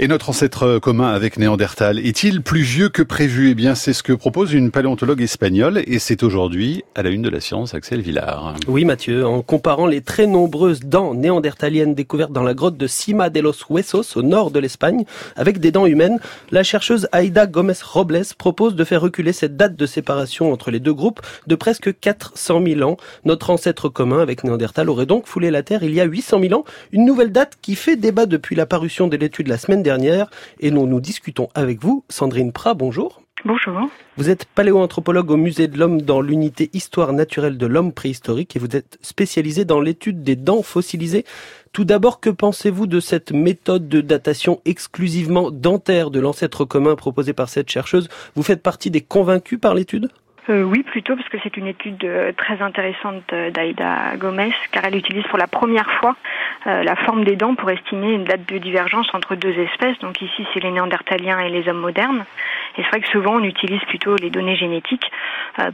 Et notre ancêtre commun avec Néandertal est-il plus vieux que prévu? Eh bien, c'est ce que propose une paléontologue espagnole et c'est aujourd'hui à la une de la science, Axel Villard. Oui, Mathieu, en comparant les très nombreuses dents néandertaliennes découvertes dans la grotte de Cima de los Huesos au nord de l'Espagne avec des dents humaines, la chercheuse Aida Gomez Robles propose de faire reculer cette date de séparation entre les deux groupes de presque 400 000 ans. Notre ancêtre commun avec Néandertal aurait donc foulé la Terre il y a 800 000 ans, une nouvelle date qui fait débat depuis la parution de l'étude la semaine dernière et dont nous discutons avec vous. Sandrine Prat, bonjour. Bonjour. Vous êtes paléoanthropologue au musée de l'homme dans l'unité Histoire naturelle de l'homme préhistorique et vous êtes spécialisé dans l'étude des dents fossilisées. Tout d'abord, que pensez-vous de cette méthode de datation exclusivement dentaire de l'ancêtre commun proposée par cette chercheuse? Vous faites partie des convaincus par l'étude? Euh, oui, plutôt, parce que c'est une étude euh, très intéressante euh, d'Aïda Gomez, car elle utilise pour la première fois la forme des dents pour estimer une date de divergence entre deux espèces. Donc ici, c'est les néandertaliens et les hommes modernes. Et c'est vrai que souvent, on utilise plutôt les données génétiques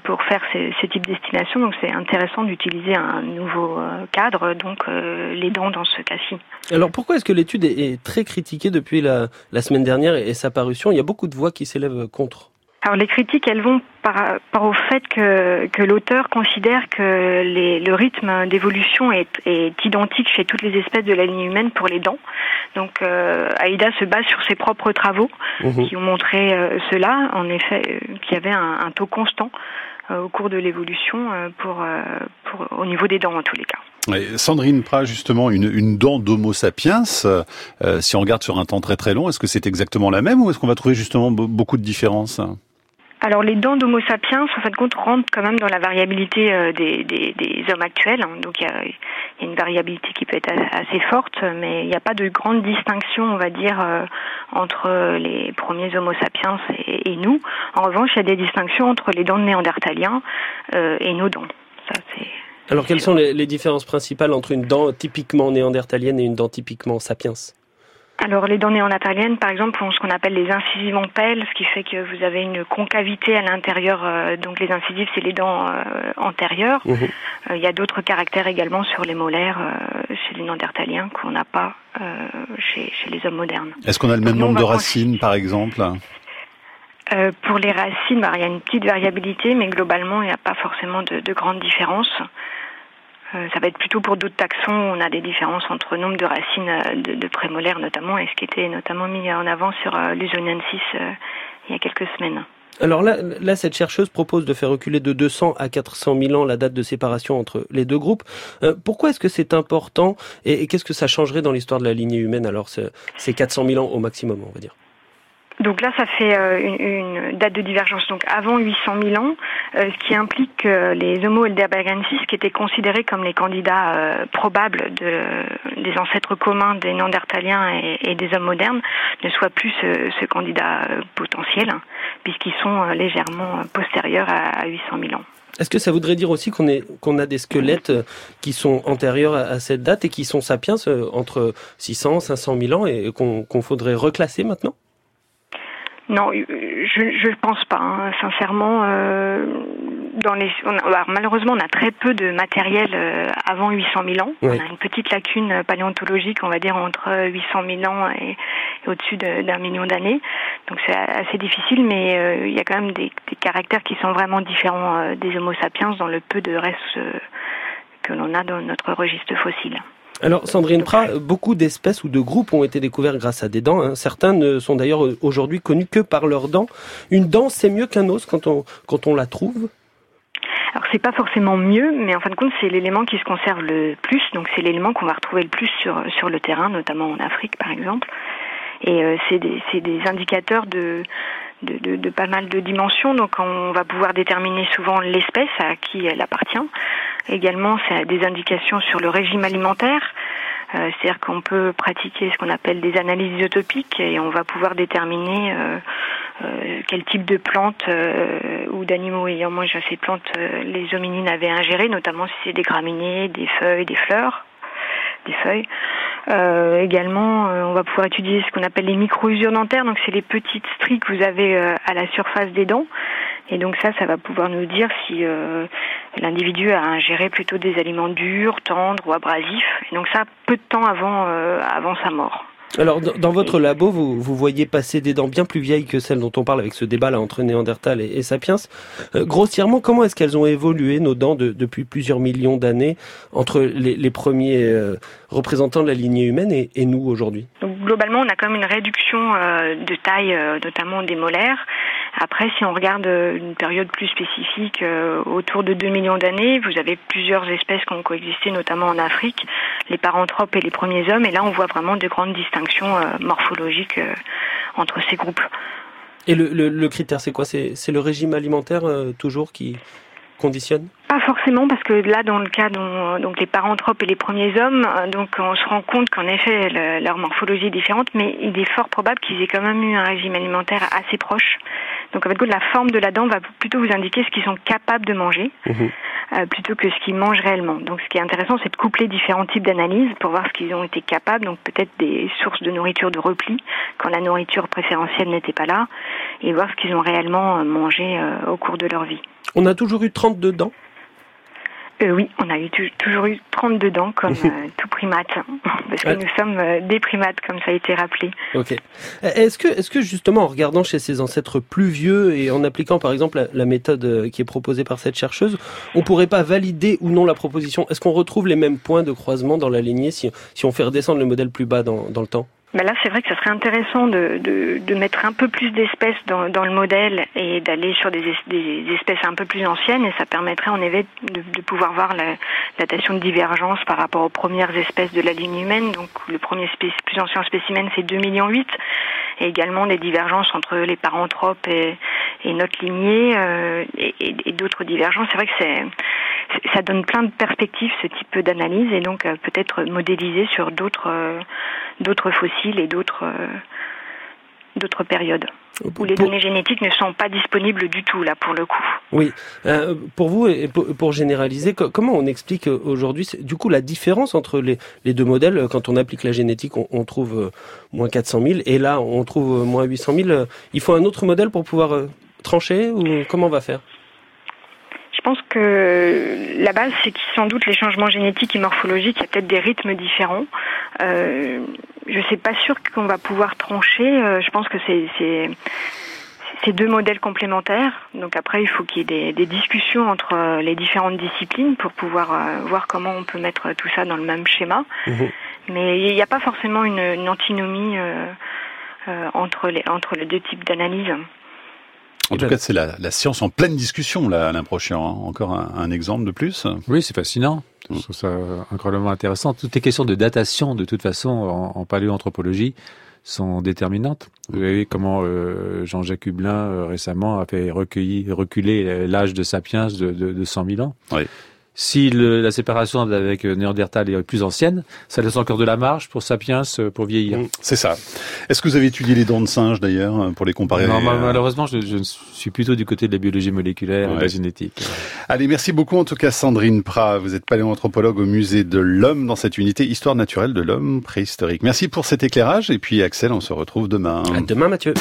pour faire ce, type d'estimation. Donc c'est intéressant d'utiliser un nouveau cadre, donc les dents dans ce cas-ci. Alors pourquoi est-ce que l'étude est, très critiquée depuis la semaine dernière et sa parution? Il y a beaucoup de voix qui s'élèvent contre. Alors les critiques, elles vont par rapport au fait que, que l'auteur considère que les, le rythme d'évolution est, est, identique chez toutes les espèces de la ligne humaine pour les dents. Donc euh, Aïda se base sur ses propres travaux mhm. qui ont montré euh, cela, en effet, euh, qu'il y avait un, un taux constant euh, au cours de l'évolution pour, pour, au niveau des dents en tous les cas. Sandrine Prat, justement, une, une dent d'Homo sapiens, si on regarde sur un temps très très long, est-ce que c'est exactement la même ou est-ce qu'on va trouver justement beaucoup de différences? Alors les dents d'Homo sapiens, en fait, compte, rentrent quand même dans la variabilité euh, des, hommes actuels. Hein. Donc il y, a, une variabilité qui peut être assez forte, mais il n'y a pas de grande distinction, on va dire, euh, entre les premiers Homo sapiens et, nous. En revanche, il y a des distinctions entre les dents de néandertaliens euh, et nos dents. Alors quelles sont les différences principales entre une dent typiquement néandertalienne et une dent typiquement sapiens? Alors les dents néandertaliennes, par exemple, ont ce qu'on appelle les incisives en pelle, ce qui fait que vous avez une concavité à l'intérieur. Euh, donc les incisives, c'est les dents euh, antérieures. Mmh. Euh, il y a d'autres caractères également sur les molaires chez les néandertaliens qu'on n'a pas chez, chez, les hommes modernes. Est-ce qu'on a le même nombre de racines, par exemple? Pour les racines, bah, il y a une petite variabilité, mais globalement, il n'y a pas forcément de, de grandes différences. Euh, ça va être plutôt pour d'autres taxons. On a des différences entre nombre de racines euh, de, de prémolaires notamment, et ce qui était notamment mis en avant sur euh, l'Usoniensis il y a quelques semaines. Alors là, là, cette chercheuse propose de faire reculer de 200 à 400 000 ans la date de séparation entre les deux groupes. pourquoi est-ce que c'est important et, qu'est-ce que ça changerait dans l'histoire de la lignée humaine? Alors, c'est 400 000 ans au maximum, on va dire. Donc là, ça fait euh, une, date de divergence donc avant 800 000 ans, euh, ce qui implique que les Homo heidelbergensis, qui étaient considérés comme les candidats euh, probables de, des ancêtres communs des Néandertaliens et, des hommes modernes, ne soient plus ce, candidat potentiel, puisqu'ils sont légèrement postérieurs à, 800 000 ans. Est-ce que ça voudrait dire aussi qu'on qu'on a des squelettes qui sont antérieurs à, cette date et qui sont sapiens entre 600 500 000 ans et qu'on faudrait reclasser maintenant? Non, je je pense pas. Hein. Sincèrement, euh, dans les, malheureusement, on a très peu de matériel euh, avant 800 000 ans. On a une petite lacune paléontologique, on va dire entre 800 000 ans et, au-dessus d'un million d'années. Donc c'est assez difficile, mais euh, il y a quand même des, des, caractères qui sont vraiment différents euh, des Homo sapiens dans le peu de restes que l'on a dans notre registre fossile. Alors Sandrine Prat, beaucoup d'espèces ou de groupes ont été découverts grâce à des dents. Hein. Certains ne sont d'ailleurs aujourd'hui connus que par leurs dents. Une dent, c'est mieux qu'un os quand on, quand on la trouve? Alors c'est pas forcément mieux, mais en fin de compte c'est l'élément qui se conserve le plus, donc c'est l'élément qu'on va retrouver le plus sur le terrain, notamment en Afrique par exemple. Et euh, c'est des, des indicateurs de, pas mal de dimensions, donc on va pouvoir déterminer souvent l'espèce à qui elle appartient. Également, c'est des indications sur le régime alimentaire. Euh, c'est-à-dire qu'on peut pratiquer ce qu'on appelle des analyses isotopiques et on va pouvoir déterminer euh, euh, quel type de plantes ou d'animaux ayant mangé ces plantes les hominines avaient ingéré, notamment si c'est des graminées, des feuilles, des fleurs, des feuilles. Euh, également, euh, on va pouvoir étudier ce qu'on appelle les micro-usures dentaires. Donc, c'est les petites stries que vous avez euh, à la surface des dents. Et donc ça, ça va pouvoir nous dire si l'individu a ingéré plutôt des aliments durs, tendres ou abrasifs. Et donc ça, peu de temps avant, avant sa mort. Alors, dans votre labo, vous, vous, voyez passer des dents bien plus vieilles que celles dont on parle avec ce débat là entre Néandertal et, Sapiens. Euh, grossièrement, comment est-ce qu'elles ont évolué nos dents depuis plusieurs millions d'années entre les, premiers euh, représentants de la lignée humaine et, et nous aujourd'hui? Globalement, on a quand même une réduction euh, de taille, notamment des molaires. Après, si on regarde une période plus spécifique, autour de 2 millions d'années, vous avez plusieurs espèces qui ont coexisté, notamment en Afrique, les paranthropes et les premiers hommes. Et là, on voit vraiment de grandes distinctions morphologiques entre ces groupes. Et le, le, critère, c'est quoi? C'est le régime alimentaire euh, toujours qui conditionne? Pas forcément, parce que là, dans le cas dont, donc les paranthropes et les premiers hommes, euh, donc on se rend compte qu'en effet leur morphologie est différente, mais il est fort probable qu'ils aient quand même eu un régime alimentaire assez proche. Donc en fait, la forme de la dent va plutôt vous indiquer ce qu'ils sont capables de manger. Mmh. Euh, plutôt que ce qu'ils mangent réellement. Donc ce qui est intéressant, c'est de coupler différents types d'analyses pour voir ce qu'ils ont été capables, donc peut-être des sources de nourriture de repli quand la nourriture préférentielle n'était pas là, et voir ce qu'ils ont réellement euh, mangé euh, au cours de leur vie. On a toujours eu 32 dents? Euh, oui, on a eu toujours eu 32 dents comme euh, tout primate, parce que nous sommes euh, des primates, comme ça a été rappelé. Ok. Est-ce que, est-ce que justement, en regardant chez ses ancêtres plus vieux et en appliquant par exemple la, méthode qui est proposée par cette chercheuse, on pourrait pas valider ou non la proposition? Est-ce qu'on retrouve les mêmes points de croisement dans la lignée si, si on fait redescendre le modèle plus bas dans, dans le temps? Ben là, c'est vrai que ça serait intéressant de, de, de mettre un peu plus d'espèces dans, dans, le modèle et d'aller sur des, des, espèces un peu plus anciennes et ça permettrait en effet de, de pouvoir voir la, datation de divergence par rapport aux premières espèces de la ligne humaine. Donc le premier plus ancien spécimen, c'est 2 millions 8 et également des divergences entre les paranthropes et, et notre lignée euh, et, et d'autres divergences. C'est vrai que c'est ça donne plein de perspectives ce type d'analyse et donc euh, peut-être modéliser sur d'autres euh, d'autres fossiles et d'autres euh, d'autres périodes où les données génétiques ne sont pas disponibles du tout là pour le coup. Oui, pour vous et pour, généraliser, comment on explique aujourd'hui du coup la différence entre les, les, deux modèles quand on applique la génétique, on, trouve moins 400 000 et là on trouve moins 800 000. Il faut un autre modèle pour pouvoir trancher ou comment on va faire? Pense que la base, c'est que sans doute les changements génétiques et morphologiques, il y a peut-être des rythmes différents. Euh, je ne suis pas sûre qu'on va pouvoir trancher. Euh, je pense que c'est c'est deux modèles complémentaires. Donc après, il faut qu'il y ait des, des, discussions entre les différentes disciplines pour pouvoir euh, voir comment on peut mettre tout ça dans le même schéma. Mhm. Mais il n'y a pas forcément une, une antinomie euh, euh, entre, les, entre les deux types d'analyse. En tout cas, c'est la, la, science en pleine discussion, là, Alain Prochian. Hein. Encore un, un, exemple de plus Oui, c'est fascinant. Je trouve ça incroyablement intéressant. Toutes les questions de datation, de toute façon, en, en paléoanthropologie, sont déterminantes. Vous voyez comment euh, Jean-Jacques Hublin, euh, récemment, a fait recueillir, reculer l'âge de Sapiens de, de, de 100 000 ans. Oui. Si le, la séparation avec euh, Néandertal est plus ancienne, ça laisse encore de la marge pour Sapiens euh, pour vieillir. Mm, c'est ça. Est-ce que vous avez étudié les dents de singe d'ailleurs euh, pour les comparer Non, malheureusement, je, je, suis plutôt du côté de la biologie moléculaire et de la génétique. Allez, merci beaucoup en tout cas Sandrine Prat. Vous êtes paléoanthropologue au musée de l'homme dans cette unité Histoire naturelle de l'homme préhistorique. Merci pour cet éclairage et puis Axel, on se retrouve demain. À demain Mathieu.